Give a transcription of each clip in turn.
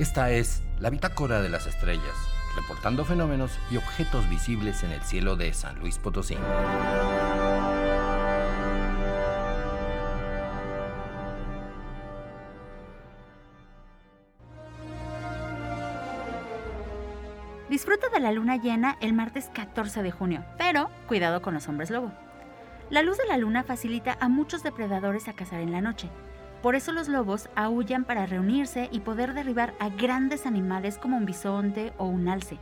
Esta es la bitácora de las estrellas, reportando fenómenos y objetos visibles en el cielo de San Luis Potosí. Disfruta de la luna llena el martes 14 de junio, pero cuidado con los hombres lobo. La luz de la luna facilita a muchos depredadores a cazar en la noche. Por eso los lobos aullan para reunirse y poder derribar a grandes animales como un bisonte o un alce.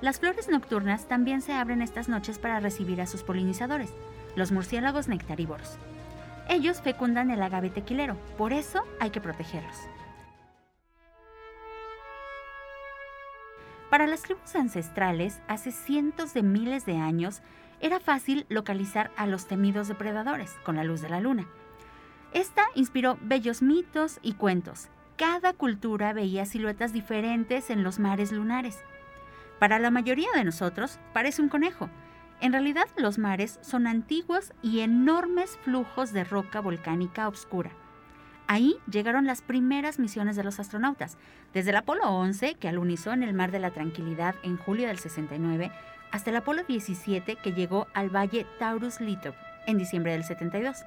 Las flores nocturnas también se abren estas noches para recibir a sus polinizadores, los murciélagos nectarívoros. Ellos fecundan el agave tequilero, por eso hay que protegerlos. Para las tribus ancestrales, hace cientos de miles de años, era fácil localizar a los temidos depredadores con la luz de la luna. Esta inspiró bellos mitos y cuentos. Cada cultura veía siluetas diferentes en los mares lunares. Para la mayoría de nosotros parece un conejo. En realidad los mares son antiguos y enormes flujos de roca volcánica oscura. Ahí llegaron las primeras misiones de los astronautas, desde el Apolo 11, que alunizó en el Mar de la Tranquilidad en julio del 69, hasta el Apolo 17, que llegó al valle Taurus Litov en diciembre del 72.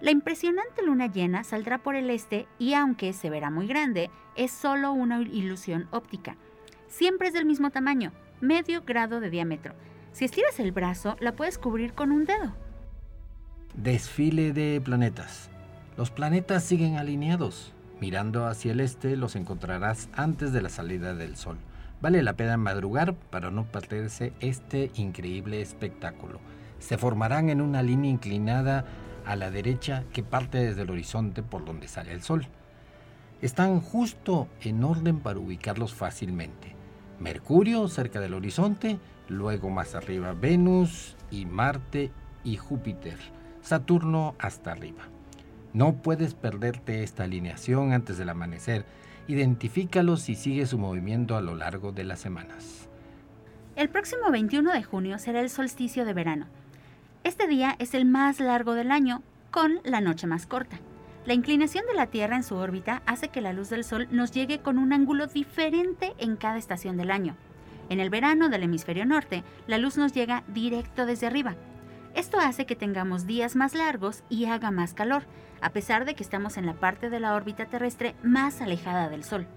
La impresionante luna llena saldrá por el este y aunque se verá muy grande, es solo una ilusión óptica. Siempre es del mismo tamaño, medio grado de diámetro. Si estiras el brazo, la puedes cubrir con un dedo. Desfile de planetas. Los planetas siguen alineados. Mirando hacia el este los encontrarás antes de la salida del sol. Vale la pena madrugar para no perderse este increíble espectáculo. Se formarán en una línea inclinada a la derecha que parte desde el horizonte por donde sale el sol. Están justo en orden para ubicarlos fácilmente. Mercurio cerca del horizonte, luego más arriba Venus y Marte y Júpiter, Saturno hasta arriba. No puedes perderte esta alineación antes del amanecer. Identifícalos y sigue su movimiento a lo largo de las semanas. El próximo 21 de junio será el solsticio de verano. Este día es el más largo del año, con la noche más corta. La inclinación de la Tierra en su órbita hace que la luz del Sol nos llegue con un ángulo diferente en cada estación del año. En el verano del hemisferio norte, la luz nos llega directo desde arriba, esto hace que tengamos días más largos y haga más calor, a pesar de que estamos en la parte de la órbita terrestre más alejada del Sol.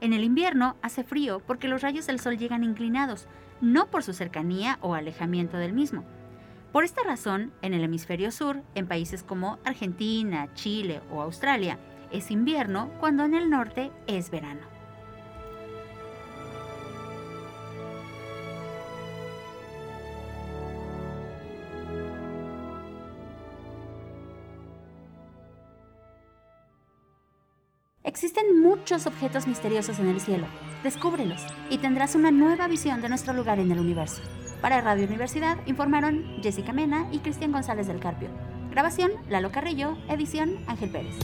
En el invierno hace frío porque los rayos del Sol llegan inclinados, no por su cercanía o alejamiento del mismo. Por esta razón, en el hemisferio sur, en países como Argentina, Chile o Australia, es invierno cuando en el norte es verano. Existen muchos objetos misteriosos en el cielo. Descúbrelos y tendrás una nueva visión de nuestro lugar en el universo. Para Radio Universidad informaron Jessica Mena y Cristian González del Carpio. Grabación, Lalo Carrillo. Edición, Ángel Pérez.